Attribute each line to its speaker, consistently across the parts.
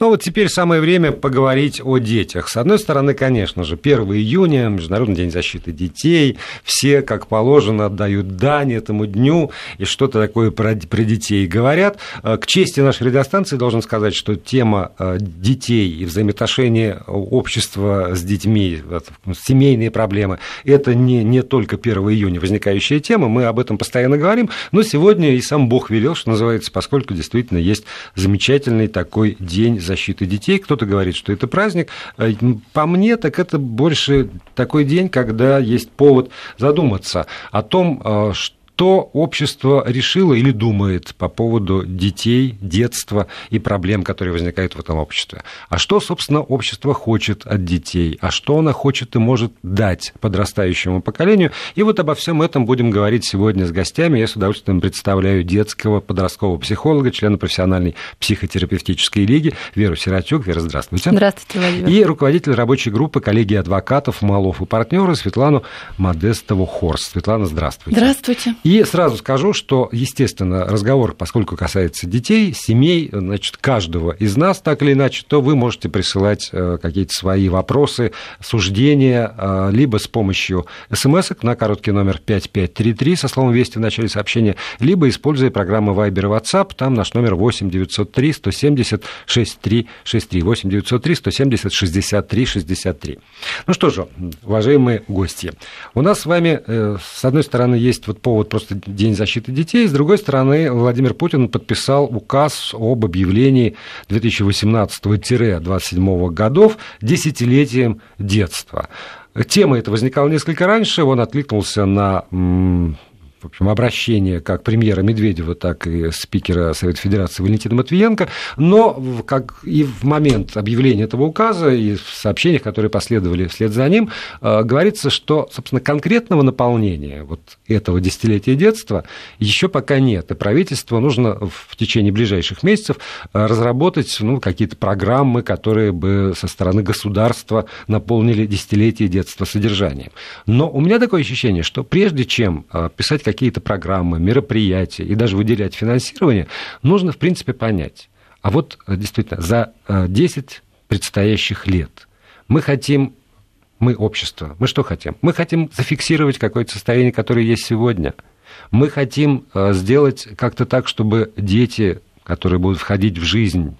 Speaker 1: Ну вот теперь самое время поговорить о детях. С одной стороны, конечно же, 1 июня, Международный день защиты детей, все, как положено, отдают дань этому дню и что-то такое про, про детей говорят. Э, к чести нашей радиостанции должен сказать, что тема э, детей и взаимоотношения общества с детьми, семейные проблемы, это не, не только 1 июня возникающая тема, мы об этом постоянно говорим, но сегодня и сам Бог велел, что называется, поскольку действительно есть замечательный такой день защиты детей. Кто-то говорит, что это праздник. Э, по мне, так это больше такой день, когда есть повод задуматься о том, что что общество решило или думает по поводу детей, детства и проблем, которые возникают в этом обществе. А что, собственно, общество хочет от детей, а что оно хочет и может дать подрастающему поколению. И вот обо всем этом будем говорить сегодня с гостями. Я с удовольствием представляю детского подросткового психолога, члена профессиональной психотерапевтической лиги Веру Сиротюк. Вера, здравствуйте.
Speaker 2: Здравствуйте, Владимир.
Speaker 1: И руководитель рабочей группы коллегии адвокатов Малов и партнеры Светлану Модестову Хорст. Светлана, здравствуйте.
Speaker 2: Здравствуйте.
Speaker 1: И сразу скажу, что, естественно, разговор, поскольку касается детей, семей, значит, каждого из нас, так или иначе, то вы можете присылать э, какие-то свои вопросы, суждения, э, либо с помощью смс на короткий номер 5533 со словом «Вести» в начале сообщения, либо используя программы Viber и WhatsApp, там наш номер 8 903 170 6363, 8 903 170 63 63. Ну что же, уважаемые гости, у нас с вами, э, с одной стороны, есть вот повод просто День защиты детей. С другой стороны, Владимир Путин подписал указ об объявлении 2018-27 годов десятилетием детства. Тема эта возникала несколько раньше, он откликнулся на в общем, обращение как премьера Медведева, так и спикера Совета Федерации Валентина Матвиенко, но как и в момент объявления этого указа и в сообщениях, которые последовали вслед за ним, э, говорится, что, собственно, конкретного наполнения вот этого десятилетия детства еще пока нет, и правительству нужно в течение ближайших месяцев э, разработать ну, какие-то программы, которые бы со стороны государства наполнили десятилетие детства содержанием. Но у меня такое ощущение, что прежде чем э, писать какие какие-то программы, мероприятия и даже выделять финансирование, нужно, в принципе, понять. А вот э, действительно, за 10 э, предстоящих лет мы хотим, мы общество, мы что хотим? Мы хотим зафиксировать какое-то состояние, которое есть сегодня. Мы хотим э, сделать как-то так, чтобы дети, которые будут входить в жизнь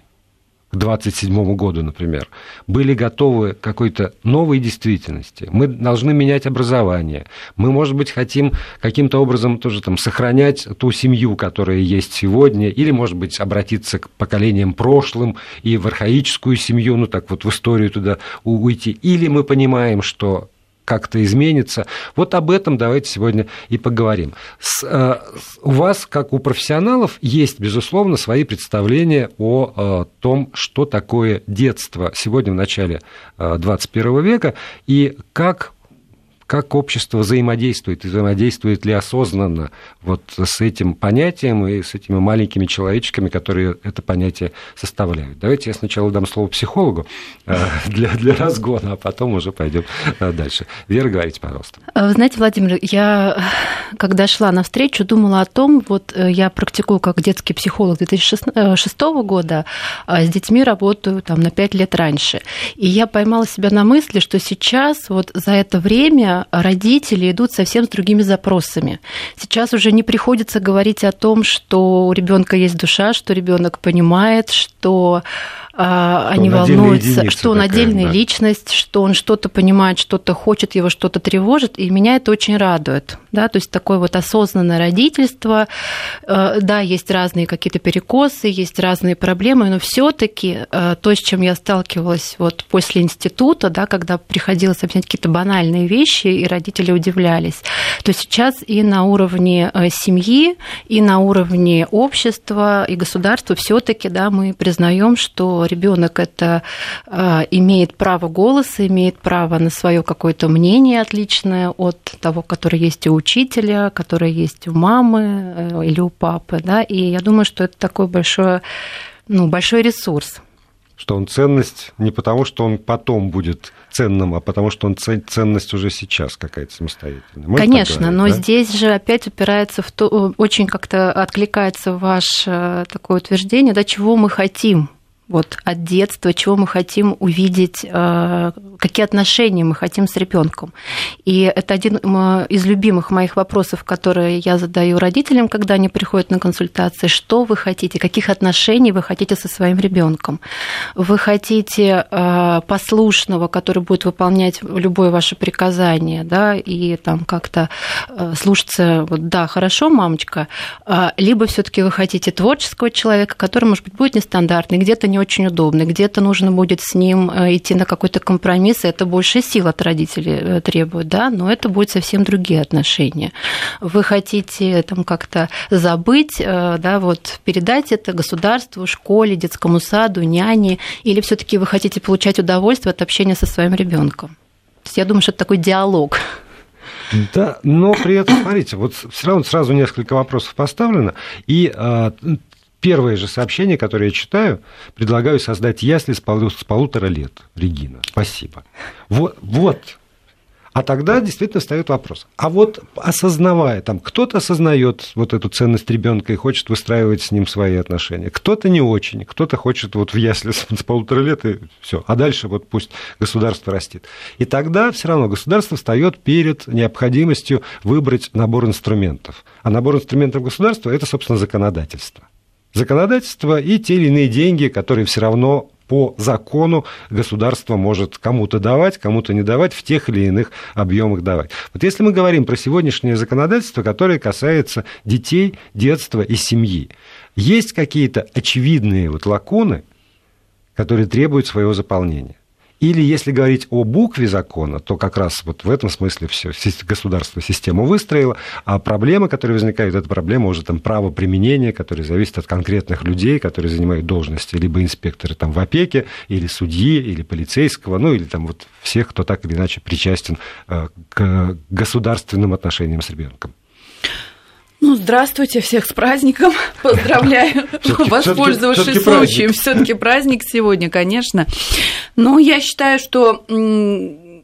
Speaker 1: к 27 году, например, были готовы к какой-то новой действительности. Мы должны менять образование. Мы, может быть, хотим каким-то образом тоже там, сохранять ту семью, которая есть сегодня, или, может быть, обратиться к поколениям прошлым и в архаическую семью, ну так вот в историю туда уйти. Или мы понимаем, что как-то изменится. Вот об этом давайте сегодня и поговорим. С, э, у вас, как у профессионалов, есть, безусловно, свои представления о э, том, что такое детство сегодня в начале э, 21 века и как как общество взаимодействует, и взаимодействует ли осознанно вот с этим понятием и с этими маленькими человечками, которые это понятие составляют. Давайте я сначала дам слово психологу э, для, для разгона, а потом уже пойдем э, дальше. Вера, говорите, пожалуйста.
Speaker 2: Вы знаете, Владимир, я, когда шла навстречу, думала о том, вот э, я практикую как детский психолог 2006 года, а с детьми работаю там на 5 лет раньше. И я поймала себя на мысли, что сейчас вот за это время родители идут совсем с другими запросами. Сейчас уже не приходится говорить о том, что у ребенка есть душа, что ребенок понимает, что а, они волнуются, что он такая, отдельная да. личность, что он что-то понимает, что-то хочет, его что-то тревожит, и меня это очень радует. Да? То есть такое вот осознанное родительство. Э, да, есть разные какие-то перекосы, есть разные проблемы, но все таки э, то, с чем я сталкивалась вот после института, да, когда приходилось объяснять какие-то банальные вещи, и родители удивлялись, то сейчас и на уровне э, семьи, и на уровне общества и государства все таки да, мы признаем, что ребенок это а, имеет право голоса, имеет право на свое какое-то мнение отличное от того, которое есть у учителя, которое есть у мамы э, или у папы, да, и я думаю, что это такой большой, ну, большой ресурс
Speaker 1: что он ценность не потому, что он потом будет ценным, а потому что он ценность уже сейчас какая-то самостоятельная.
Speaker 2: Можно Конечно, говорить, но да? здесь же опять упирается в то, очень как-то откликается ваше такое утверждение, да, чего мы хотим вот от детства, чего мы хотим увидеть, э, какие отношения мы хотим с ребенком. И это один из любимых моих вопросов, которые я задаю родителям, когда они приходят на консультации. Что вы хотите, каких отношений вы хотите со своим ребенком? Вы хотите э, послушного, который будет выполнять любое ваше приказание, да, и там как-то э, слушаться, вот, да, хорошо, мамочка, либо все-таки вы хотите творческого человека, который, может быть, будет нестандартный, где-то не очень удобный, где-то нужно будет с ним э, идти на какой-то компромисс, и это больше сил от родителей э, требует, да, но это будет совсем другие отношения. Вы хотите там как-то забыть, э, да, вот передать это государству, школе, детскому саду, няне, или все-таки вы хотите получать удовольствие от общения со своим ребенком? Я думаю, что это такой диалог.
Speaker 1: Да, но при этом, смотрите, вот все равно сразу несколько вопросов поставлено, и а, первое же сообщение, которое я читаю, предлагаю создать ясли с, пол, с полутора лет. Регина, спасибо. Вот, вот. А тогда действительно встает вопрос. А вот осознавая, там кто-то осознает вот эту ценность ребенка и хочет выстраивать с ним свои отношения, кто-то не очень, кто-то хочет вот в ясли с, с полутора лет и все, а дальше вот пусть государство растет. И тогда все равно государство встает перед необходимостью выбрать набор инструментов. А набор инструментов государства это, собственно, законодательство законодательство и те или иные деньги, которые все равно по закону государство может кому-то давать, кому-то не давать, в тех или иных объемах давать. Вот если мы говорим про сегодняшнее законодательство, которое касается детей, детства и семьи, есть какие-то очевидные вот лакуны, которые требуют своего заполнения. Или если говорить о букве закона, то как раз вот в этом смысле все государство систему выстроило, а проблемы, которые возникают, это проблема уже там правоприменения, которые зависят от конкретных людей, которые занимают должности, либо инспекторы там в опеке, или судьи, или полицейского, ну или там вот всех, кто так или иначе причастен э, к государственным отношениям с ребенком.
Speaker 3: Ну, здравствуйте, всех с праздником. Поздравляю, воспользовавшись случаем. Все-таки праздник сегодня, конечно. Но я считаю, что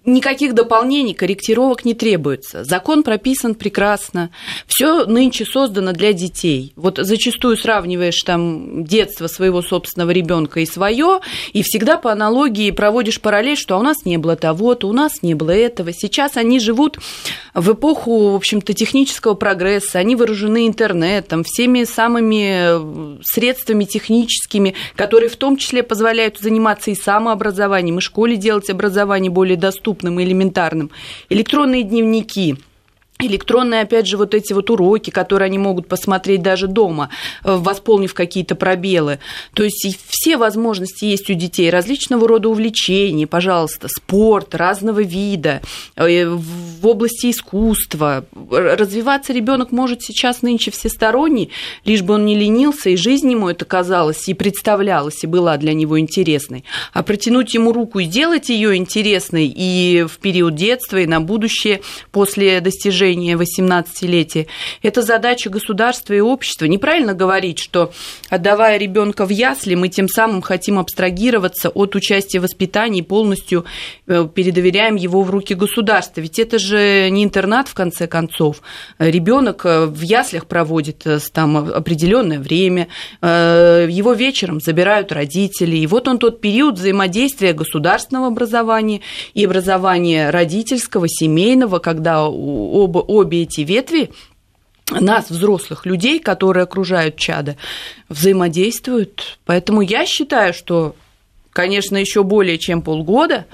Speaker 3: никаких дополнений, корректировок не требуется. Закон прописан прекрасно. Все нынче создано для детей. Вот зачастую сравниваешь там детство своего собственного ребенка и свое, и всегда по аналогии проводишь параллель, что «А у нас не было того-то, у нас не было этого. Сейчас они живут в эпоху, в общем-то, технического прогресса, они вооружены интернетом, всеми самыми э, средствами техническими, которые в том числе позволяют заниматься и самообразованием, и школе делать образование более доступным доступным и элементарным. Электронные дневники – электронные, опять же, вот эти вот уроки, которые они могут посмотреть даже дома, э, восполнив какие-то пробелы. То есть все возможности есть у детей, различного рода увлечения, пожалуйста, спорт разного вида, э, в области искусства. Развиваться ребенок может сейчас нынче всесторонний, лишь бы он не ленился, и жизнь ему это казалось, и представлялась, и была для него интересной. А протянуть ему руку и сделать ее интересной и в период детства, и на будущее после достижения достижения 18-летия. Это задача государства и общества. Неправильно говорить, что отдавая ребенка в ясли, мы тем самым хотим абстрагироваться от участия в воспитании, полностью э, передоверяем его в руки государства. Ведь это же не интернат, в конце концов. Ребенок э, в яслях проводит э, там определенное время, его вечером забирают родители. И вот он тот период взаимодействия государственного образования и образования родительского, семейного, когда оба обе эти ветви нас, взрослых людей, которые окружают чада, взаимодействуют. Поэтому я считаю, что, конечно, еще более чем полгода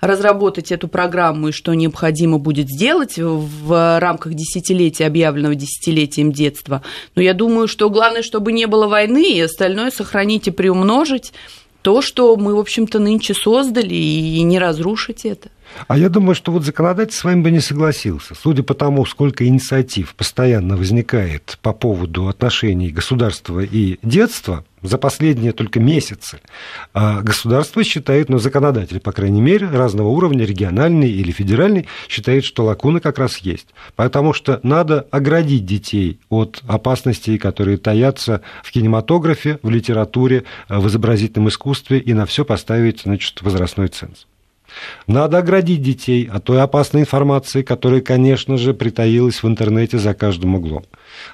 Speaker 3: разработать эту программу и что необходимо будет сделать в рамках десятилетия, объявленного десятилетием детства. Но я думаю, что главное, чтобы не было войны, и остальное сохранить и приумножить то, что мы, в общем-то, нынче создали, и не разрушить это.
Speaker 1: А я думаю, что вот законодатель с вами бы не согласился. Судя по тому, сколько инициатив постоянно возникает по поводу отношений государства и детства, за последние только месяцы а государство считает, ну, законодатели, по крайней мере, разного уровня, региональный или федеральный, считает, что лакуны как раз есть. Потому что надо оградить детей от опасностей, которые таятся в кинематографе, в литературе, в изобразительном искусстве, и на все поставить, значит, возрастной ценз. Надо оградить детей от той опасной информации, которая, конечно же, притаилась в интернете за каждым углом.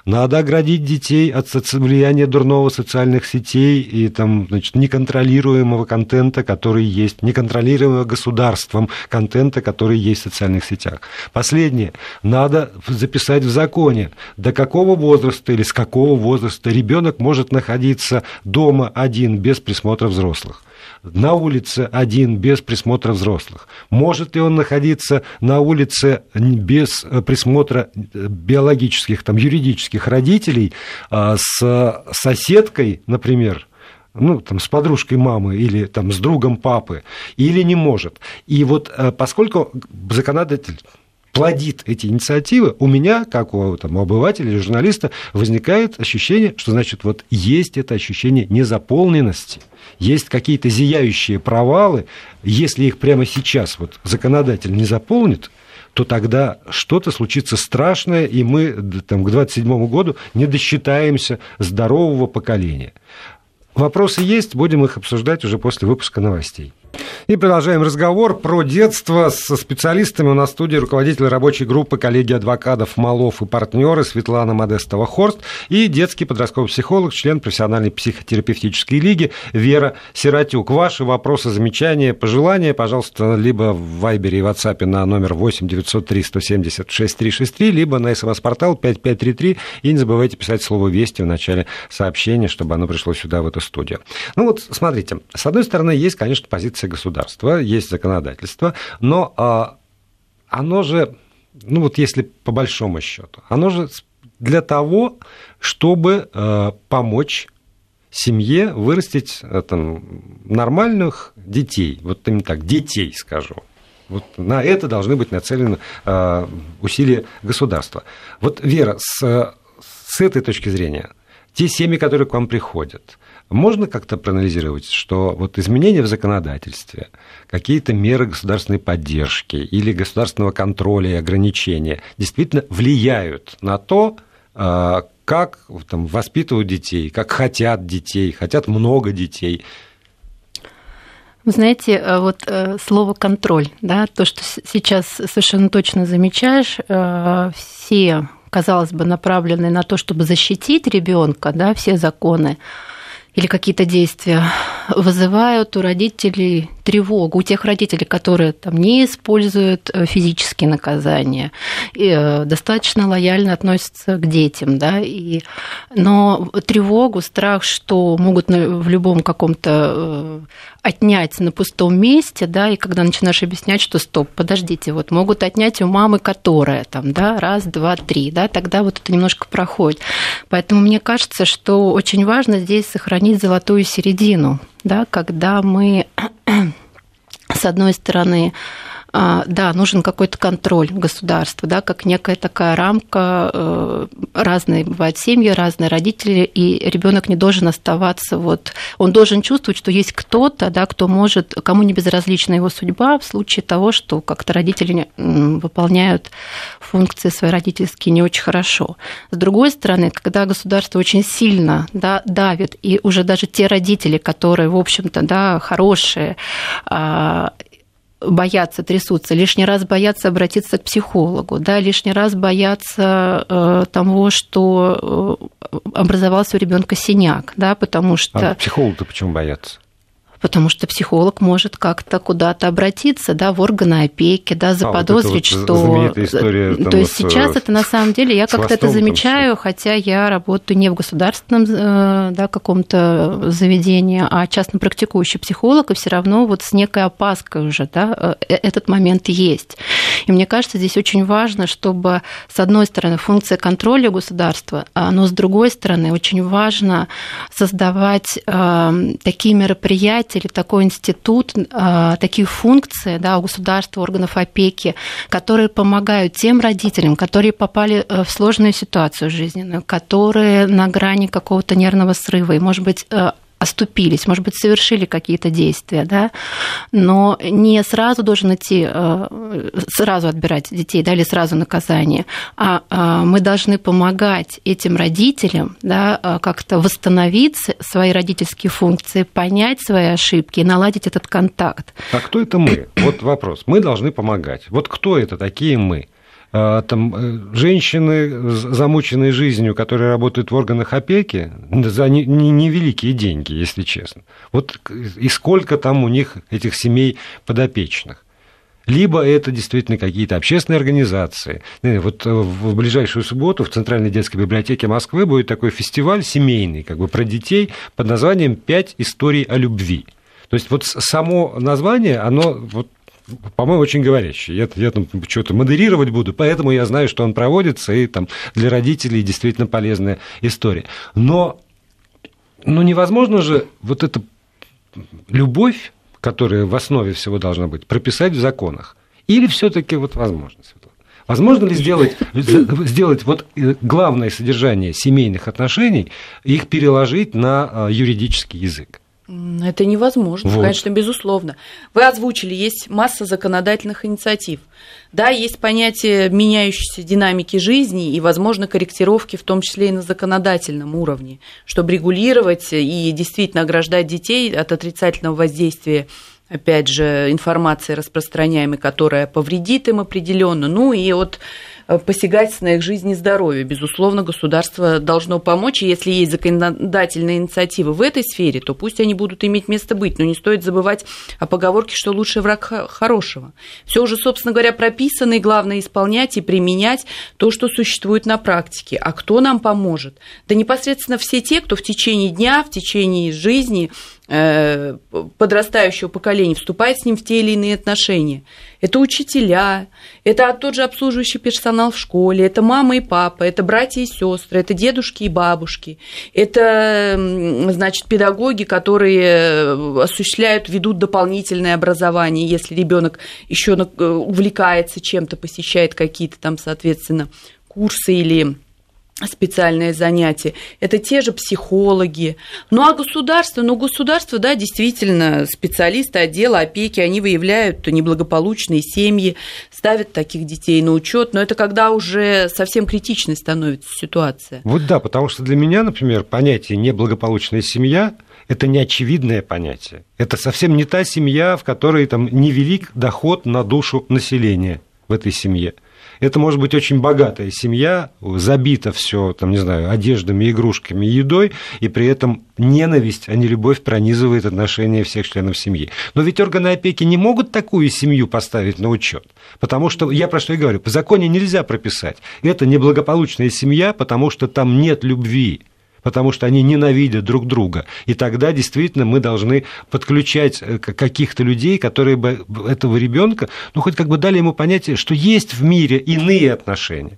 Speaker 1: Надо оградить детей от влияния дурного социальных сетей и там, значит, неконтролируемого контента, который есть, неконтролируемого государством контента, который есть в социальных сетях. Последнее. Надо записать в законе, до какого возраста или с какого возраста ребенок может находиться дома один без присмотра взрослых на улице один без присмотра взрослых? Может ли он находиться на улице без э, присмотра э, биологических, там, юридических родителей а, с соседкой, например, ну, там, с подружкой мамы или там, с другом папы, или не может. И вот э, поскольку законодатель плодит эти инициативы, у меня, как у там, обывателя или журналиста, возникает ощущение, что, значит, вот есть это ощущение незаполненности, есть какие-то зияющие провалы, если их прямо сейчас вот законодатель не заполнит, то тогда что-то случится страшное, и мы там, к 2027 году не досчитаемся здорового поколения. Вопросы есть, будем их обсуждать уже после выпуска новостей. И продолжаем разговор про детство со специалистами. У нас в студии руководитель рабочей группы коллеги адвокатов Малов и партнеры Светлана Модестова-Хорст и детский подростковый психолог, член профессиональной психотерапевтической лиги Вера Сиротюк. Ваши вопросы, замечания, пожелания, пожалуйста, либо в Вайбере и WhatsApp на номер 8 903 170 6363, либо на смс-портал 5533. И не забывайте писать слово «Вести» в начале сообщения, чтобы оно пришло сюда, в эту студию. Ну вот, смотрите, с одной стороны, есть, конечно, позиция государства, есть законодательство, но а, оно же, ну вот если по большому счету, оно же для того, чтобы а, помочь семье вырастить а, там, нормальных детей, вот именно так, детей, скажу. Вот на это должны быть нацелены э, усилия государства. Вот, Вера, с, с этой точки зрения, те семьи, которые к вам приходят, можно как-то проанализировать, что вот изменения в законодательстве, какие-то меры государственной поддержки или государственного контроля и ограничения действительно влияют на то, а, как там, воспитывают детей, как хотят детей, хотят много детей.
Speaker 2: Вы знаете, э, вот э, слово контроль, да, то, что сейчас совершенно точно замечаешь, э, все, казалось бы, направлены на то, чтобы защитить ребенка, да, все законы, или какие-то действия вызывают у родителей тревогу, у тех родителей, которые там не используют э, физические наказания, и э, достаточно лояльно относятся к детям, да, и, но тревогу, страх, что могут в любом каком-то э, отнять на пустом месте, да, и когда начинаешь объяснять, что стоп, подождите, вот могут отнять у мамы, которая там, да, раз, два, три, да, тогда вот это немножко проходит. Поэтому мне кажется, что очень важно здесь сохранить золотую середину, да, когда мы с одной стороны да, нужен какой-то контроль государства, да, как некая такая рамка. Э, разные бывают семьи, разные родители, и ребенок не должен оставаться вот, он должен чувствовать, что есть кто-то, да, кто может, кому не безразлична его судьба в случае того, что как-то родители выполняют функции свои родительские не очень хорошо. С другой стороны, когда государство очень сильно да, давит, и уже даже те родители, которые, в общем-то, да, хорошие, а, боятся, трясутся, лишний раз боятся обратиться к психологу, да, лишний раз боятся э, того, что э, образовался у ребенка синяк, да, потому что...
Speaker 1: А психолог-то почему боятся?
Speaker 2: Потому что психолог может как-то куда-то обратиться, да, в органы опеки, да, заподозрить, а, вот что...
Speaker 1: История,
Speaker 2: там, То есть с... сейчас это на самом деле, я как-то это замечаю, хотя я работаю не в государственном э, да, каком-то заведении, а частно практикующий психолог, и все равно вот с некой опаской уже, да, э, этот момент есть. И мне кажется, здесь очень важно, чтобы, с одной стороны, функция контроля государства, а, но с другой стороны, очень важно создавать э, такие мероприятия, или такой институт, а, такие функции да, у государства, органов опеки, которые помогают тем родителям, которые попали э, в сложную ситуацию жизненную, которые на грани какого-то нервного срыва, и, может быть, э, оступились, может быть, совершили какие-то действия, да, но не сразу должен идти, э, сразу отбирать детей, да, или сразу наказание, а, а мы должны помогать этим родителям, да, э, как-то восстановить свои родительские функции, понять свои ошибки и наладить этот контакт.
Speaker 1: А кто это мы? Вот вопрос. Мы должны помогать. Вот кто это такие мы? А, там, э, женщины, замученные жизнью, которые работают в органах опеки, за невеликие деньги, если честно. Вот и сколько там у них этих семей подопечных либо это действительно какие-то общественные организации. Вот э, в ближайшую субботу в Центральной детской библиотеке Москвы будет такой фестиваль семейный, как бы про детей под названием «Пять историй о любви». То есть вот само название, оно вот по-моему, очень говорящий. Я, я там что-то модерировать буду, поэтому я знаю, что он проводится, и там для родителей действительно полезная история. Но ну, невозможно же вот эту любовь, которая в основе всего должна быть, прописать в законах. Или все-таки вот возможно, Светлана? Возможно ли сделать, сделать вот э, главное содержание семейных отношений, их переложить на а, юридический язык?
Speaker 3: Это невозможно, вот. конечно, безусловно. Вы озвучили, есть масса законодательных инициатив. Да, есть понятие меняющейся динамики жизни и, возможно, корректировки, в том числе и на законодательном уровне, чтобы регулировать и действительно ограждать детей от отрицательного воздействия опять же, информации распространяемой, которая повредит им определенно, ну и от Э, посягательств на их жизнь и здоровье. Безусловно, государство должно помочь, и если есть законодательные инициативы в этой сфере, то пусть они будут иметь место быть, но не стоит забывать о поговорке, что лучший враг хорошего. Все уже, собственно говоря, прописано, и главное исполнять и применять то, что существует на практике. А кто нам поможет? Да непосредственно все те, кто в течение дня, в течение жизни Э, подрастающего поколения вступает с ним в те или иные отношения. Это учителя, это тот же обслуживающий персонал в школе, это мама и папа, это братья и сестры, это дедушки и бабушки, это, значит, педагоги, которые осуществляют, ведут дополнительное образование, если ребенок еще э, увлекается чем-то, посещает какие-то там, соответственно, курсы или специальные занятия, это те же психологи. Ну а государство, ну государство, да, действительно, специалисты отдела опеки, они выявляют неблагополучные семьи, ставят таких детей на учет, но это когда уже совсем критичной становится ситуация.
Speaker 1: Вот да, потому что для меня, например, понятие неблагополучная семья это неочевидное понятие. Это совсем не та семья, в которой там невелик доход на душу населения в этой семье. Это может быть очень богатая семья, забита все, там, не знаю, одеждами, игрушками, едой, и при этом ненависть, а не любовь пронизывает отношения всех членов семьи. Но ведь органы опеки не могут такую семью поставить на учет, потому что, я про что и говорю, по законе нельзя прописать. Это неблагополучная семья, потому что там нет любви потому что они ненавидят друг друга. И тогда действительно мы должны подключать э, каких-то людей, которые бы этого ребенка, ну, хоть как бы дали ему понятие, что есть в мире иные отношения.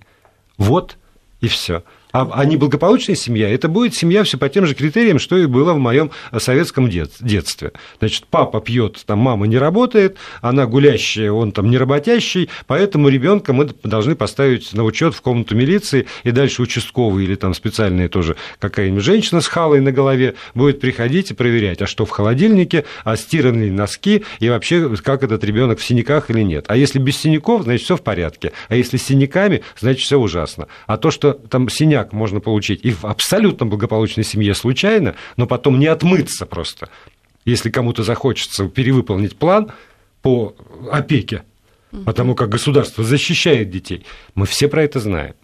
Speaker 1: Вот и все. А, а неблагополучная семья, это будет семья все по тем же критериям, что и было в моем советском детстве. Значит, папа пьет, там мама не работает, она гулящая, он там не работящий, поэтому ребенка мы должны поставить на учет в комнату милиции, и дальше участковый или там специальная тоже какая-нибудь женщина с халой на голове будет приходить и проверять, а что в холодильнике, а стираны носки, и вообще, как этот ребенок в синяках или нет. А если без синяков, значит, все в порядке. А если с синяками, значит, все ужасно. А то, что там синяк как можно получить и в абсолютно благополучной семье случайно, но потом не отмыться просто, если кому-то захочется перевыполнить план по опеке, потому как государство защищает детей. Мы все про это знаем.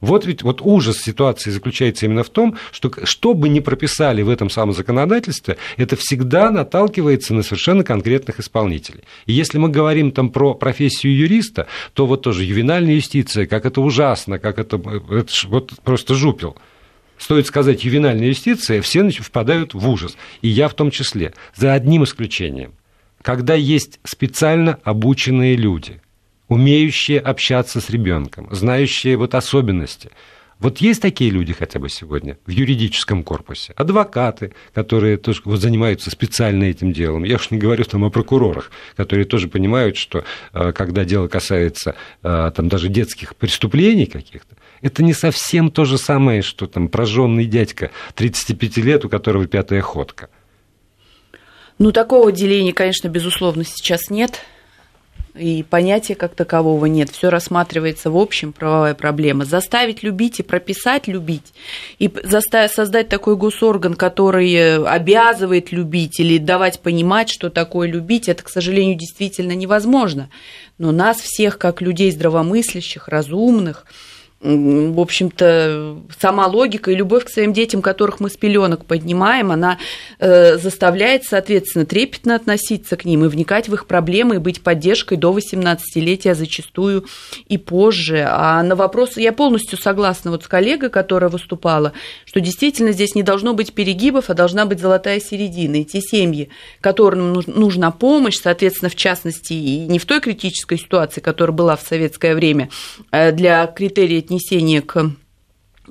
Speaker 1: Вот ведь вот ужас ситуации заключается именно в том, что что бы ни прописали в этом самом законодательстве, это всегда наталкивается на совершенно конкретных исполнителей. И если мы говорим там про профессию юриста, то вот тоже ювенальная юстиция, как это ужасно, как это, это вот просто жупел. Стоит сказать ювенальная юстиция, все впадают в ужас, и я в том числе, за одним исключением. Когда есть специально обученные люди – умеющие общаться с ребенком, знающие вот особенности. Вот есть такие люди хотя бы сегодня в юридическом корпусе, адвокаты, которые тоже вот занимаются специально этим делом. Я уж не говорю там о прокурорах, которые тоже понимают, что э, когда дело касается э, там даже детских преступлений каких-то, это не совсем то же самое, что там прожженный дядька 35 лет, у которого пятая ходка.
Speaker 3: Ну, такого деления, конечно, безусловно, сейчас нет и понятия как такового нет. Все рассматривается в общем правовая проблема. Заставить любить и прописать любить, и заставить создать такой госорган, который обязывает любить или давать понимать, что такое любить, это, к сожалению, действительно невозможно. Но нас всех, как людей здравомыслящих, разумных, в общем-то, сама логика и любовь к своим детям, которых мы с пеленок поднимаем, она э, заставляет, соответственно, трепетно относиться к ним и вникать в их проблемы и быть поддержкой до 18-летия, зачастую и позже. А на вопрос я полностью согласна вот с коллегой, которая выступала, что действительно здесь не должно быть перегибов, а должна быть золотая середина. И те семьи, которым нужна помощь, соответственно, в частности, и не в той критической ситуации, которая была в советское время, э, для критерия отнесение к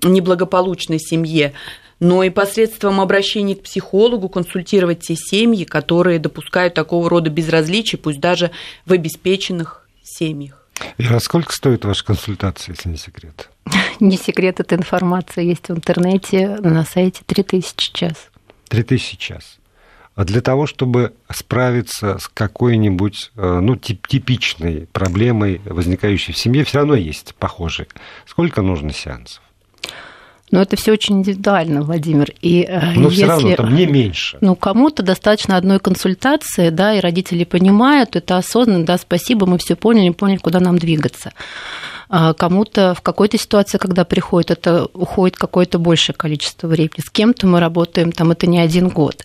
Speaker 3: неблагополучной семье, но и посредством обращения к психологу консультировать те семьи, которые допускают такого рода безразличия, пусть даже в обеспеченных семьях.
Speaker 1: Ира, сколько стоит ваша консультация, если не секрет?
Speaker 2: Не секрет, эта информация есть в интернете, на сайте 3000 час.
Speaker 1: 3000 час. А для того, чтобы справиться с какой-нибудь э, ну, типичной проблемой, возникающей в семье, все равно есть похожие. Сколько нужно сеансов?
Speaker 2: Но это все очень индивидуально, Владимир.
Speaker 1: И э, Но если, все равно там не меньше.
Speaker 2: Ну, кому-то достаточно одной консультации, да, и родители понимают, это осознанно, да, спасибо, мы все поняли, поняли, куда нам двигаться. А кому-то в какой-то ситуации, когда приходит, это уходит какое-то большее количество времени. С кем-то мы работаем, там это не один год.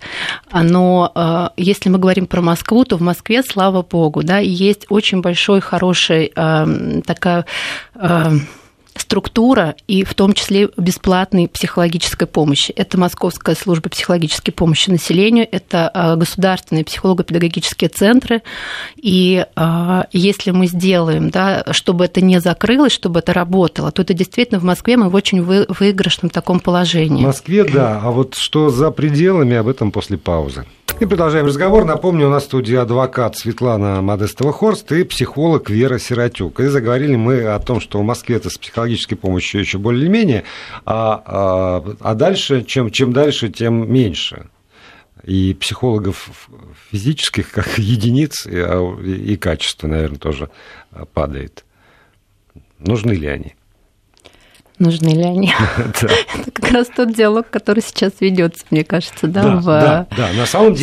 Speaker 2: Но а, если мы говорим про Москву, то в Москве, слава богу, да, есть очень большой, хороший а, такая структура и в том числе бесплатной психологической помощи. Это Московская служба психологической помощи населению, это а, государственные психолого-педагогические центры. И а, если мы сделаем, да, чтобы это не закрылось, чтобы это работало, то это действительно в Москве мы в очень выигрышном таком положении.
Speaker 1: В Москве, да. А вот что за пределами, об этом после паузы. И продолжаем разговор. Напомню, у нас в студии адвокат Светлана Модестова-Хорст и психолог Вера Сиротюк. И заговорили мы о том, что в Москве это с психологической помощью еще более-менее, а, а, а дальше, чем, чем дальше, тем меньше. И психологов физических, как единиц, и, а, и качество, наверное, тоже падает. Нужны ли они?
Speaker 2: Нужны ли они. Это как раз тот диалог, который сейчас ведется, мне кажется, да, в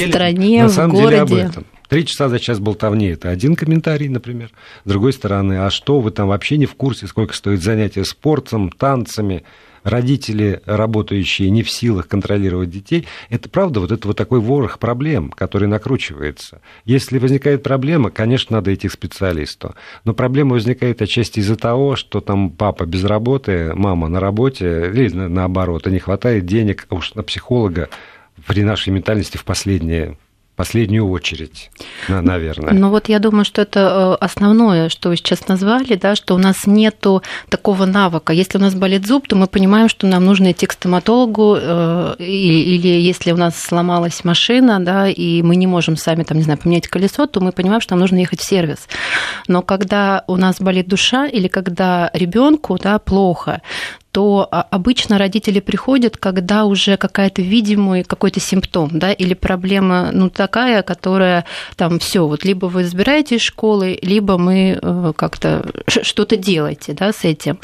Speaker 1: стране, в городе. Три часа за час болтовни – это один комментарий, например. С другой стороны, а что, вы там вообще не в курсе, сколько стоит занятие спортом, танцами, родители, работающие не в силах контролировать детей, это правда вот это вот такой ворох проблем, который накручивается. Если возникает проблема, конечно, надо идти к специалисту. Но проблема возникает отчасти из-за того, что там папа без работы, мама на работе, или наоборот, и не хватает денег, а уж на психолога при нашей ментальности в последние последнюю очередь, наверное.
Speaker 2: Ну вот я думаю, что это э, основное, что вы сейчас назвали, да, что у нас нету такого навыка. Если у нас болит зуб, то мы понимаем, что нам нужно идти к стоматологу, э, или если у нас сломалась машина, да, и мы не можем сами, там, не знаю, поменять колесо, то мы понимаем, что нам нужно ехать в сервис. Но когда у нас болит душа или когда ребенку да, плохо, то а, обычно родители приходят, когда уже какая-то видимый какой-то симптом, да, или проблема, ну, такая, которая там все, вот либо вы избираете из школы, либо мы э, как-то что-то делаете, да, с этим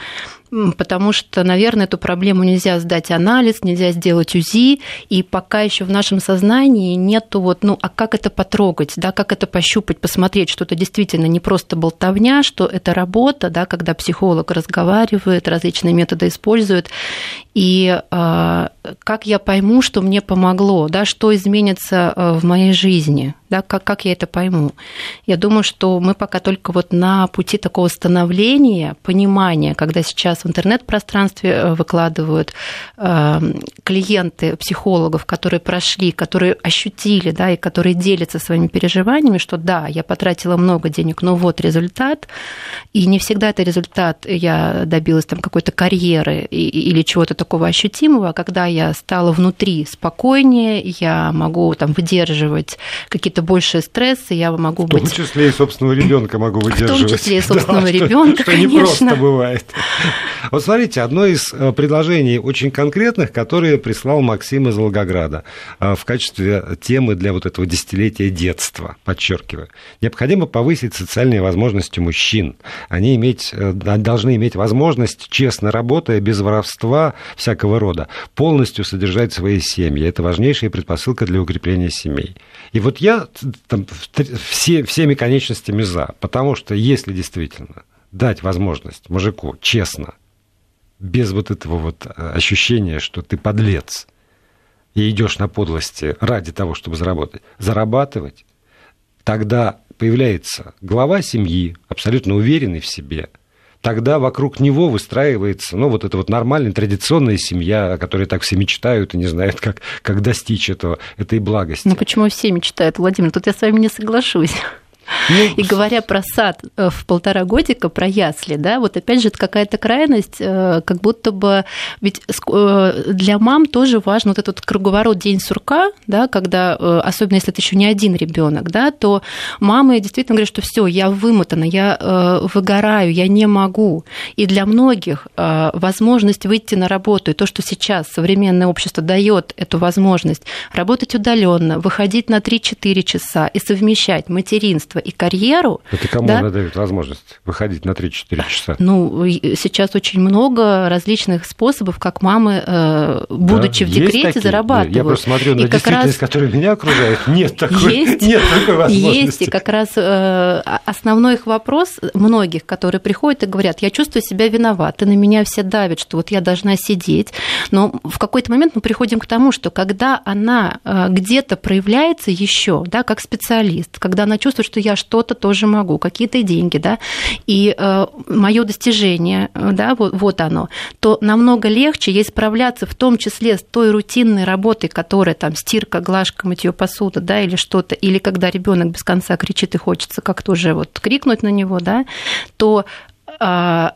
Speaker 2: потому что, наверное, эту проблему нельзя сдать анализ, нельзя сделать УЗИ, и пока еще в нашем сознании нету вот, ну, а как это потрогать, да, как это пощупать, посмотреть, что это действительно не просто болтовня, что это работа, да, когда психолог разговаривает, различные методы использует, и э, как я пойму, что мне помогло, да, что изменится э, в моей жизни, да, как, как я это пойму. Я думаю, что мы пока только вот на пути такого становления, понимания, когда сейчас в интернет-пространстве э, выкладывают э, клиенты психологов, которые прошли, которые ощутили, да, и которые делятся своими переживаниями, что да, я потратила много денег, но вот результат, и не всегда это результат, я добилась там какой-то карьеры или чего-то такого, ощутимого, когда я стала внутри спокойнее, я могу там выдерживать какие-то большие стрессы, я могу быть...
Speaker 1: В том числе и собственного ребенка могу выдерживать.
Speaker 2: В том числе и собственного да, ребенка,
Speaker 1: что, что не просто бывает. Вот смотрите, одно из э, предложений очень конкретных, которые прислал Максим из Волгограда э, в качестве темы для вот этого десятилетия детства, подчеркиваю. Необходимо повысить социальные возможности мужчин. Они иметь, э, должны иметь возможность, честно работая, без воровства всякого рода, полностью содержать свои семьи. Это важнейшая предпосылка для укрепления семей. И вот я там, все, всеми конечностями за, потому что если действительно дать возможность мужику честно, без вот этого вот э, ощущения, что ты подлец, и идешь на подлости ради того, чтобы заработать, зарабатывать, тогда появляется глава семьи, абсолютно уверенный в себе, тогда вокруг него выстраивается, ну, вот эта вот нормальная, традиционная семья, о которой так все мечтают и не знают, как, как достичь этого, этой благости.
Speaker 2: Ну, почему все мечтают, Владимир? Тут я с вами не соглашусь. Ну, и говоря про сад э, в полтора годика, про ясли, да, вот опять же, это какая-то крайность, э, как будто бы, ведь э, для мам тоже важно вот этот круговорот день сурка, да, когда, особенно если это еще не один ребенок, да, то мамы действительно говорят, что все, я вымотана, я выгораю, я не могу. И для многих возможность выйти на работу, и то, что сейчас современное общество дает эту возможность работать удаленно, выходить на 3-4 часа и совмещать материнство и карьеру.
Speaker 1: Это кому да? она дает возможность выходить на 3-4 часа?
Speaker 2: Ну, сейчас очень много различных способов, как мамы, э, будучи да, в декрете, такие? зарабатывают.
Speaker 1: Я просто смотрю на и действительность, раз... которая меня окружает. Нет такой, есть, нет такой возможности.
Speaker 2: Есть, и как раз э, основной их вопрос многих, которые приходят и говорят, я чувствую себя виновата, на меня все давят, что вот я должна сидеть. Но в какой-то момент мы приходим к тому, что когда она э, где-то проявляется еще, да, как специалист, когда она чувствует, что я что-то тоже могу, какие-то деньги, да, и э, мое достижение, э, да, вот, вот оно, то намного легче ей справляться в том числе с той рутинной работой, которая там стирка, глажка, мытье посуды, да, или что-то, или когда ребенок без конца кричит и хочется как-то уже вот крикнуть на него, да, то э,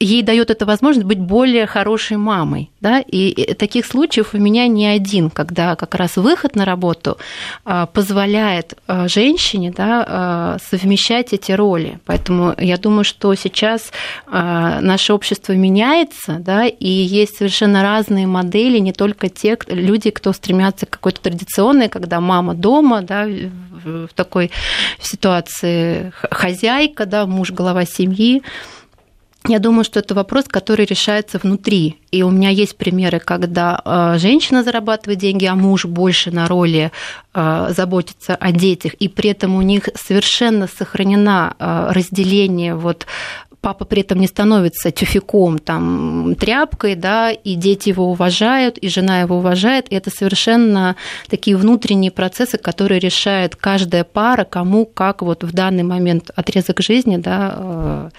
Speaker 2: ей дает это возможность быть более хорошей мамой. Да? И таких случаев у меня не один, когда как раз выход на работу а, позволяет а, женщине да, а, совмещать эти роли. Поэтому я думаю, что сейчас наше общество меняется, да, и есть совершенно разные модели, не только те люди, кто стремятся к какой-то традиционной, когда мама дома, да, в такой ситуации хозяйка, да, муж глава семьи, я думаю, что это вопрос, который решается внутри. И у меня есть примеры, когда э, женщина зарабатывает деньги, а муж больше на роли э, заботиться о детях, и при этом у них совершенно сохранена э, разделение. Вот папа при этом не становится тюфяком, там, тряпкой, да, и дети его уважают, и жена его уважает, и это совершенно такие внутренние процессы, которые решает каждая пара, кому, как вот в данный момент отрезок жизни, да,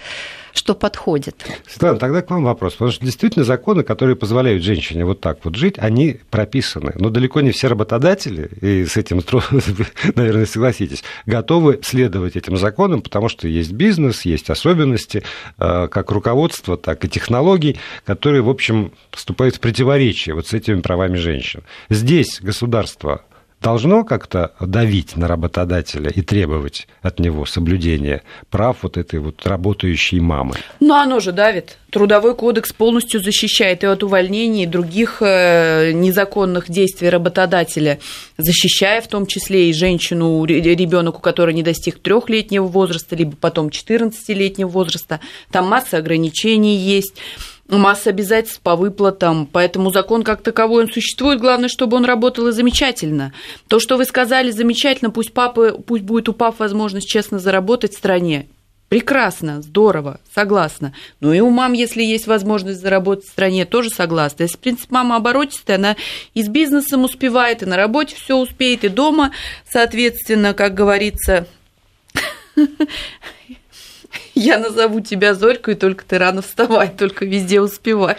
Speaker 2: что подходит.
Speaker 1: Светлана, тогда к вам вопрос. Потому что действительно законы, которые позволяют женщине вот так вот жить, они прописаны. Но далеко не все работодатели, и с этим, наверное, согласитесь, готовы следовать этим законам, потому что есть бизнес, есть особенности, э, как руководства, так и технологий, которые, в общем, вступают в противоречие вот с этими правами женщин. Здесь государство должно как-то давить на работодателя и требовать от него соблюдения прав вот этой вот работающей мамы?
Speaker 3: Ну, оно же давит. Трудовой кодекс полностью защищает и от увольнений, и других э, незаконных действий работодателя, защищая в том числе и женщину, ребенок, у которой не достиг трехлетнего возраста, либо потом 14-летнего возраста. Там масса ограничений есть масса обязательств по выплатам, поэтому закон как таковой, он существует, главное, чтобы он работал и замечательно. То, что вы сказали, замечательно, пусть, папы, пусть будет у пап возможность честно заработать в стране, Прекрасно, здорово, согласна. Ну и у мам, если есть возможность заработать в стране, тоже согласна. Если, в принципе, мама оборотистая, она и с бизнесом успевает, и на работе все успеет, и дома, соответственно, как говорится, я назову тебя Зорькой, только ты рано вставай, только везде успевай.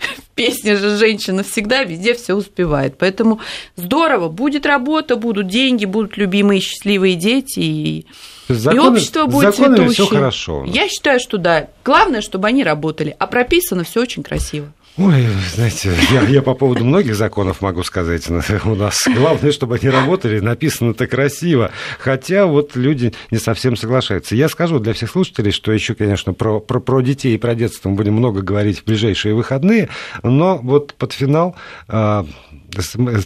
Speaker 3: В песне же женщина всегда везде все успевает. Поэтому здорово, будет работа, будут деньги, будут любимые счастливые дети, и, законы, и общество будет цветущее.
Speaker 1: все хорошо.
Speaker 3: Я считаю, что да. Главное, чтобы они работали, а прописано все очень красиво.
Speaker 1: Ой, знаете, я, я по поводу многих законов могу сказать. У нас главное, чтобы они работали, написано-то красиво. Хотя вот люди не совсем соглашаются. Я скажу для всех слушателей, что еще, конечно, про, про, про детей и про детство мы будем много говорить в ближайшие выходные, но вот под финал э,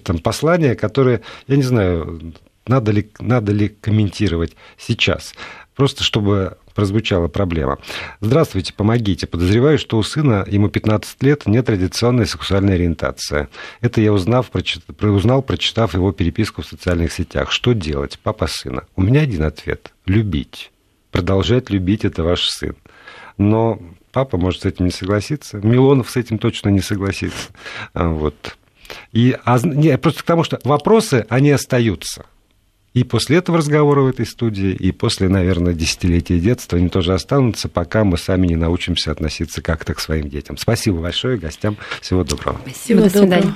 Speaker 1: там, послание, которое, я не знаю, надо ли, надо ли комментировать сейчас. Просто чтобы прозвучала проблема. Здравствуйте, помогите. Подозреваю, что у сына, ему 15 лет, нетрадиционная сексуальная ориентация. Это я узнав, прочит... узнал, прочитав его переписку в социальных сетях. Что делать? Папа сына. У меня один ответ. Любить. Продолжать любить это ваш сын. Но папа может с этим не согласиться. Милонов с этим точно не согласится. Вот. И, а, не, просто к тому, что вопросы, они остаются. И после этого разговора в этой студии, и после, наверное, десятилетия детства они тоже останутся, пока мы сами не научимся относиться как-то к своим детям. Спасибо большое гостям. Всего доброго.
Speaker 2: Спасибо, до свидания.